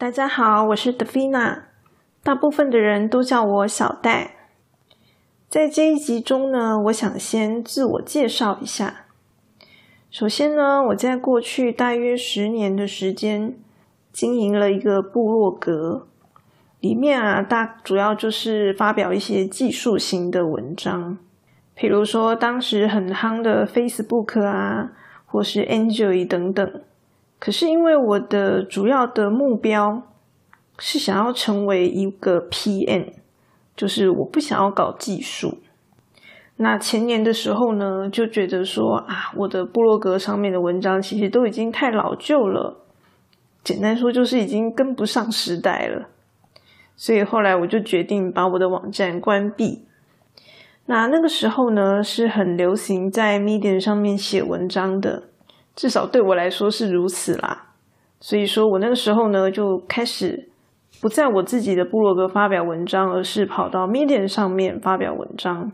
大家好，我是 Davina，大部分的人都叫我小戴。在这一集中呢，我想先自我介绍一下。首先呢，我在过去大约十年的时间，经营了一个部落格，里面啊，大主要就是发表一些技术型的文章，比如说当时很夯的 Facebook 啊，或是 Android 等等。可是因为我的主要的目标是想要成为一个 PM，就是我不想要搞技术。那前年的时候呢，就觉得说啊，我的部落格上面的文章其实都已经太老旧了，简单说就是已经跟不上时代了。所以后来我就决定把我的网站关闭。那那个时候呢，是很流行在 Medium 上面写文章的。至少对我来说是如此啦，所以说我那个时候呢就开始不在我自己的部落格发表文章，而是跑到 Medium 上面发表文章。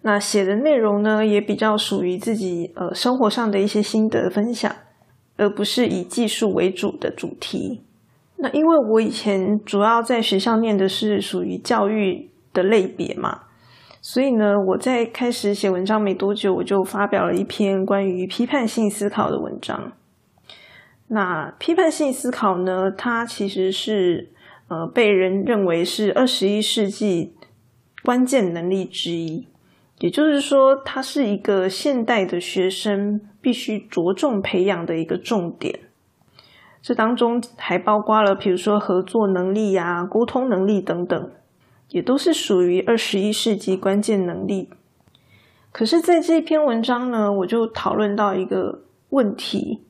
那写的内容呢也比较属于自己呃生活上的一些心得分享，而不是以技术为主的主题。那因为我以前主要在学校念的是属于教育的类别嘛。所以呢，我在开始写文章没多久，我就发表了一篇关于批判性思考的文章。那批判性思考呢，它其实是呃被人认为是二十一世纪关键能力之一，也就是说，它是一个现代的学生必须着重培养的一个重点。这当中还包括了，比如说合作能力呀、沟通能力等等。也都是属于二十一世纪关键能力。可是，在这篇文章呢，我就讨论到一个问题，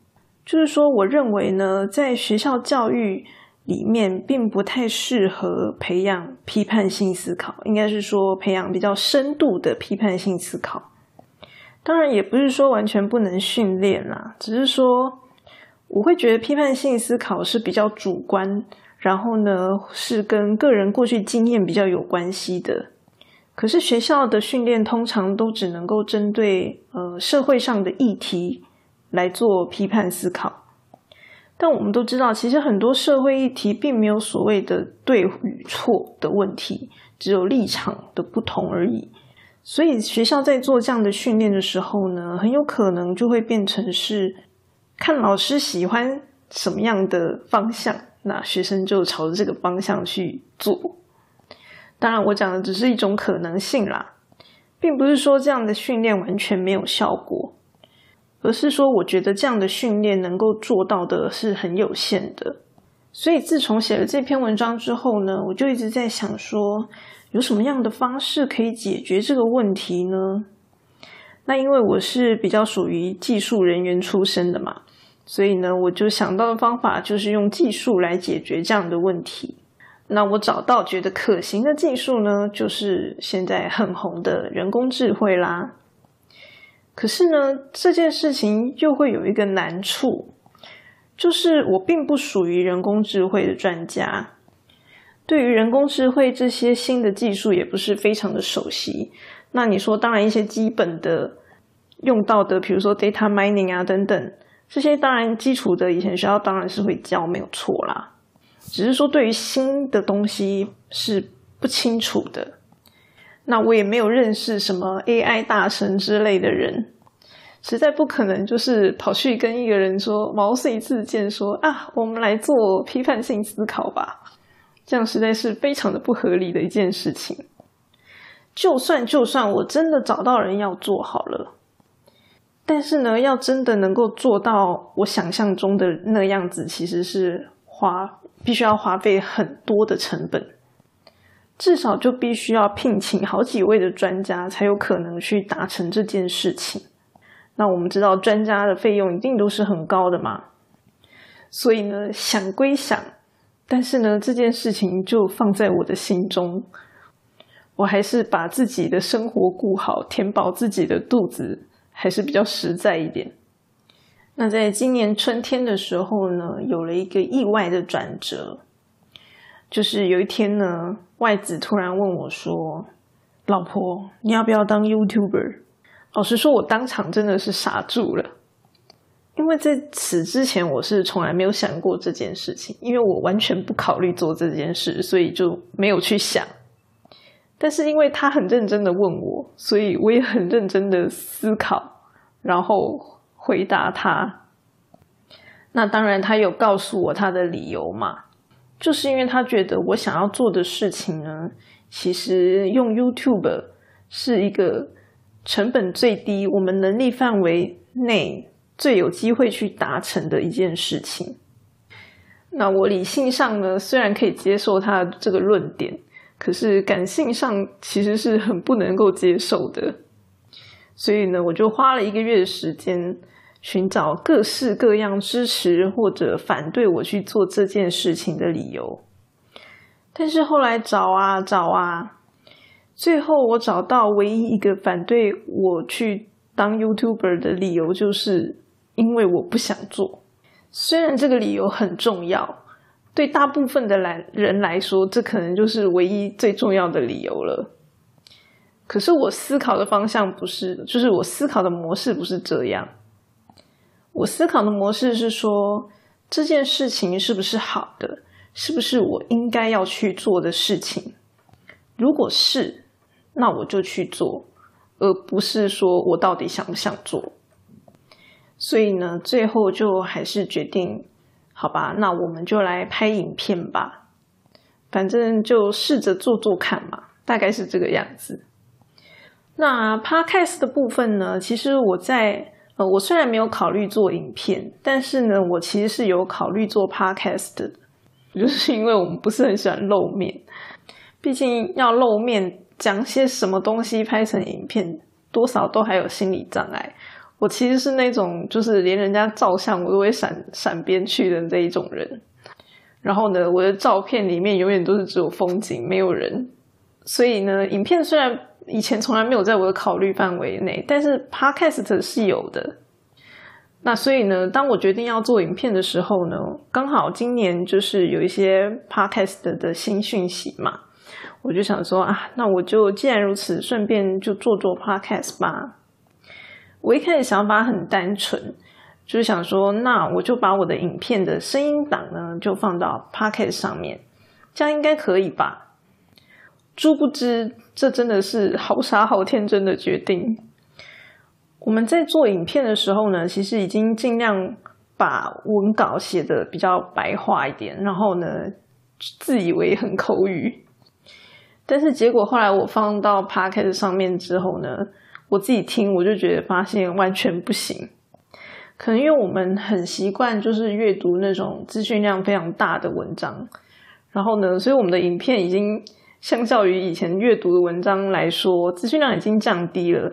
就是说，我认为呢，在学校教育里面，并不太适合培养批判性思考，应该是说培养比较深度的批判性思考。当然，也不是说完全不能训练啦，只是说，我会觉得批判性思考是比较主观。然后呢，是跟个人过去经验比较有关系的。可是学校的训练通常都只能够针对呃社会上的议题来做批判思考。但我们都知道，其实很多社会议题并没有所谓的对与错的问题，只有立场的不同而已。所以学校在做这样的训练的时候呢，很有可能就会变成是看老师喜欢什么样的方向。那学生就朝着这个方向去做。当然，我讲的只是一种可能性啦，并不是说这样的训练完全没有效果，而是说我觉得这样的训练能够做到的是很有限的。所以，自从写了这篇文章之后呢，我就一直在想说，有什么样的方式可以解决这个问题呢？那因为我是比较属于技术人员出身的嘛。所以呢，我就想到的方法就是用技术来解决这样的问题。那我找到觉得可行的技术呢，就是现在很红的人工智慧啦。可是呢，这件事情又会有一个难处，就是我并不属于人工智慧的专家，对于人工智慧这些新的技术也不是非常的熟悉。那你说，当然一些基本的用到的，比如说 data mining 啊等等。这些当然基础的，以前学校当然是会教，没有错啦。只是说对于新的东西是不清楚的。那我也没有认识什么 AI 大神之类的人，实在不可能就是跑去跟一个人说毛遂自荐说啊，我们来做批判性思考吧。这样实在是非常的不合理的一件事情。就算就算我真的找到人要做好了。但是呢，要真的能够做到我想象中的那样子，其实是花必须要花费很多的成本，至少就必须要聘请好几位的专家，才有可能去达成这件事情。那我们知道，专家的费用一定都是很高的嘛。所以呢，想归想，但是呢，这件事情就放在我的心中，我还是把自己的生活顾好，填饱自己的肚子。还是比较实在一点。那在今年春天的时候呢，有了一个意外的转折，就是有一天呢，外子突然问我说：“老婆，你要不要当 YouTuber？” 老实说，我当场真的是傻住了。因为在此之前我是从来没有想过这件事情，因为我完全不考虑做这件事，所以就没有去想。但是因为他很认真的问我，所以我也很认真的思考，然后回答他。那当然，他有告诉我他的理由嘛，就是因为他觉得我想要做的事情呢，其实用 YouTube 是一个成本最低、我们能力范围内最有机会去达成的一件事情。那我理性上呢，虽然可以接受他这个论点。可是感性上其实是很不能够接受的，所以呢，我就花了一个月的时间寻找各式各样支持或者反对我去做这件事情的理由。但是后来找啊找啊，最后我找到唯一一个反对我去当 YouTuber 的理由，就是因为我不想做。虽然这个理由很重要。对大部分的来人来说，这可能就是唯一最重要的理由了。可是我思考的方向不是，就是我思考的模式不是这样。我思考的模式是说，这件事情是不是好的，是不是我应该要去做的事情？如果是，那我就去做，而不是说我到底想不想做。所以呢，最后就还是决定。好吧，那我们就来拍影片吧，反正就试着做做看嘛，大概是这个样子。那 podcast 的部分呢？其实我在呃，我虽然没有考虑做影片，但是呢，我其实是有考虑做 podcast 的，就是因为我们不是很喜欢露面，毕竟要露面讲些什么东西拍成影片，多少都还有心理障碍。我其实是那种，就是连人家照相我都会闪闪边去的这一种人。然后呢，我的照片里面永远都是只有风景，没有人。所以呢，影片虽然以前从来没有在我的考虑范围内，但是 Podcast 是有的。那所以呢，当我决定要做影片的时候呢，刚好今年就是有一些 Podcast 的新讯息嘛，我就想说啊，那我就既然如此，顺便就做做 Podcast 吧。我一开始想法很单纯，就是想说，那我就把我的影片的声音档呢，就放到 Pocket 上面，这样应该可以吧？殊不知，这真的是好傻好天真的决定。我们在做影片的时候呢，其实已经尽量把文稿写的比较白话一点，然后呢，自以为很口语。但是结果后来我放到 Pocket 上面之后呢？我自己听，我就觉得发现完全不行。可能因为我们很习惯就是阅读那种资讯量非常大的文章，然后呢，所以我们的影片已经相较于以前阅读的文章来说，资讯量已经降低了。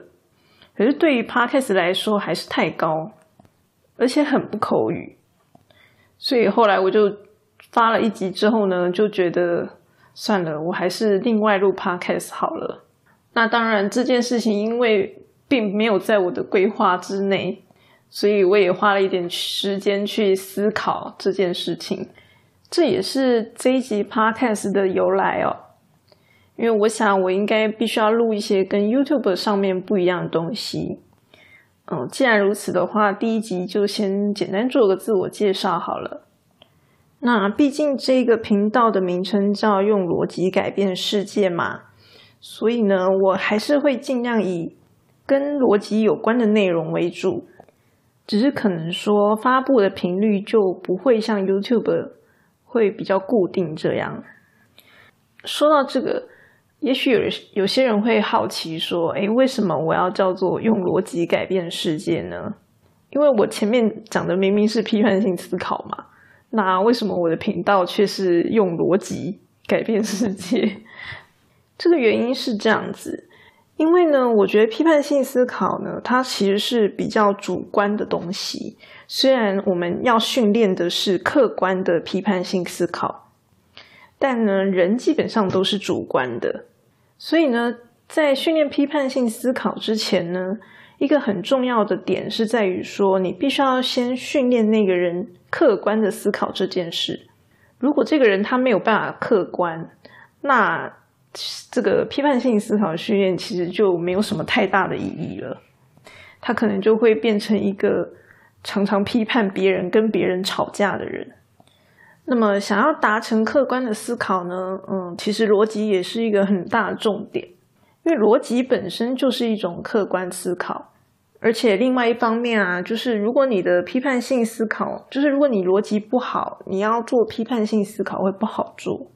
可是对于 Podcast 来说还是太高，而且很不口语。所以后来我就发了一集之后呢，就觉得算了，我还是另外录 Podcast 好了。那当然，这件事情因为并没有在我的规划之内，所以我也花了一点时间去思考这件事情。这也是这一集 podcast 的由来哦。因为我想，我应该必须要录一些跟 YouTube 上面不一样的东西。嗯，既然如此的话，第一集就先简单做个自我介绍好了。那毕竟这个频道的名称叫“用逻辑改变世界”嘛。所以呢，我还是会尽量以跟逻辑有关的内容为主，只是可能说发布的频率就不会像 YouTube 会比较固定这样。说到这个，也许有有些人会好奇说：“诶，为什么我要叫做用逻辑改变世界呢？”因为我前面讲的明明是批判性思考嘛，那为什么我的频道却是用逻辑改变世界？这个原因是这样子，因为呢，我觉得批判性思考呢，它其实是比较主观的东西。虽然我们要训练的是客观的批判性思考，但呢，人基本上都是主观的。所以呢，在训练批判性思考之前呢，一个很重要的点是在于说，你必须要先训练那个人客观的思考这件事。如果这个人他没有办法客观，那这个批判性思考训练其实就没有什么太大的意义了，他可能就会变成一个常常批判别人、跟别人吵架的人。那么，想要达成客观的思考呢？嗯，其实逻辑也是一个很大的重点，因为逻辑本身就是一种客观思考。而且，另外一方面啊，就是如果你的批判性思考，就是如果你逻辑不好，你要做批判性思考会不好做。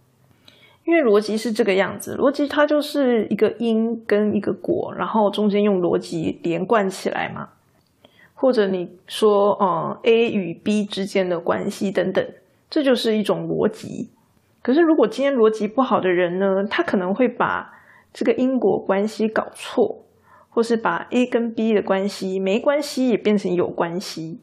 因为逻辑是这个样子，逻辑它就是一个因跟一个果，然后中间用逻辑连贯起来嘛。或者你说，呃，A 与 B 之间的关系等等。这就是一种逻辑。可是，如果今天逻辑不好的人呢，他可能会把这个因果关系搞错，或是把 A 跟 B 的关系没关系也变成有关系。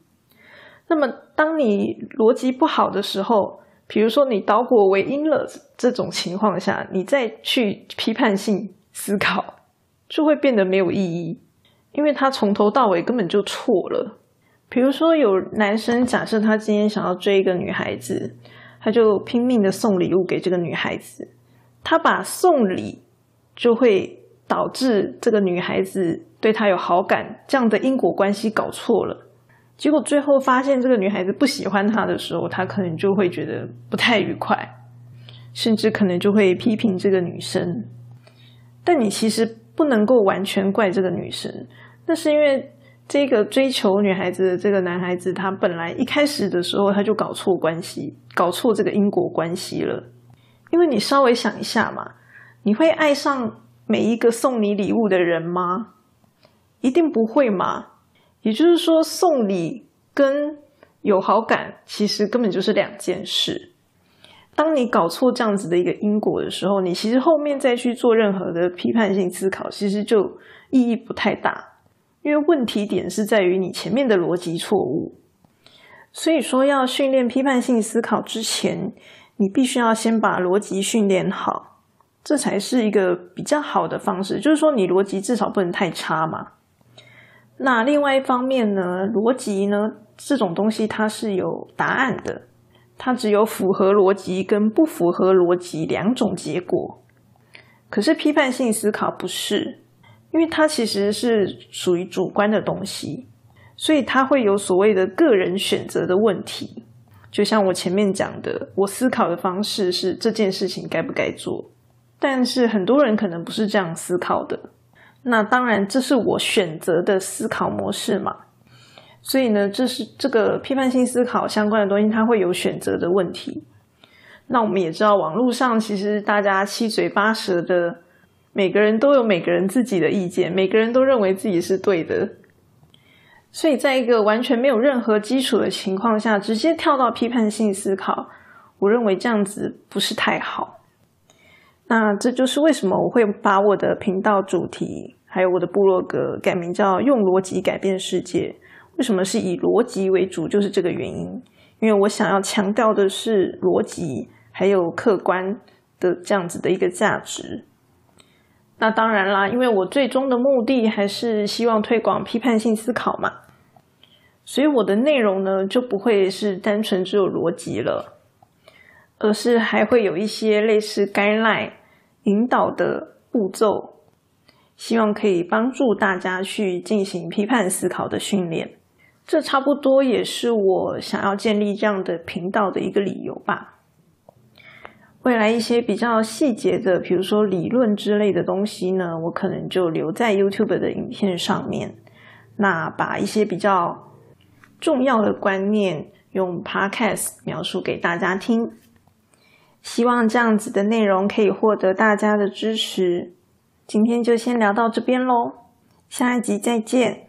那么，当你逻辑不好的时候，比如说你导果为因了这种情况下，你再去批判性思考，就会变得没有意义，因为他从头到尾根本就错了。比如说，有男生假设他今天想要追一个女孩子，他就拼命的送礼物给这个女孩子。他把送礼就会导致这个女孩子对他有好感这样的因果关系搞错了。结果最后发现这个女孩子不喜欢他的时候，他可能就会觉得不太愉快，甚至可能就会批评这个女生。但你其实不能够完全怪这个女生，那是因为。这个追求女孩子的这个男孩子，他本来一开始的时候他就搞错关系，搞错这个因果关系了。因为你稍微想一下嘛，你会爱上每一个送你礼物的人吗？一定不会嘛。也就是说，送礼跟有好感其实根本就是两件事。当你搞错这样子的一个因果的时候，你其实后面再去做任何的批判性思考，其实就意义不太大。因为问题点是在于你前面的逻辑错误，所以说要训练批判性思考之前，你必须要先把逻辑训练好，这才是一个比较好的方式。就是说，你逻辑至少不能太差嘛。那另外一方面呢，逻辑呢这种东西它是有答案的，它只有符合逻辑跟不符合逻辑两种结果。可是批判性思考不是。因为它其实是属于主观的东西，所以它会有所谓的个人选择的问题。就像我前面讲的，我思考的方式是这件事情该不该做，但是很多人可能不是这样思考的。那当然，这是我选择的思考模式嘛。所以呢，这是这个批判性思考相关的东西，它会有选择的问题。那我们也知道，网络上其实大家七嘴八舌的。每个人都有每个人自己的意见，每个人都认为自己是对的，所以在一个完全没有任何基础的情况下，直接跳到批判性思考，我认为这样子不是太好。那这就是为什么我会把我的频道主题还有我的部落格改名叫“用逻辑改变世界”。为什么是以逻辑为主？就是这个原因，因为我想要强调的是逻辑还有客观的这样子的一个价值。那当然啦，因为我最终的目的还是希望推广批判性思考嘛，所以我的内容呢就不会是单纯只有逻辑了，而是还会有一些类似 guideline 引导的步骤，希望可以帮助大家去进行批判思考的训练。这差不多也是我想要建立这样的频道的一个理由吧。未来一些比较细节的，比如说理论之类的东西呢，我可能就留在 YouTube 的影片上面。那把一些比较重要的观念用 Podcast 描述给大家听。希望这样子的内容可以获得大家的支持。今天就先聊到这边喽，下一集再见。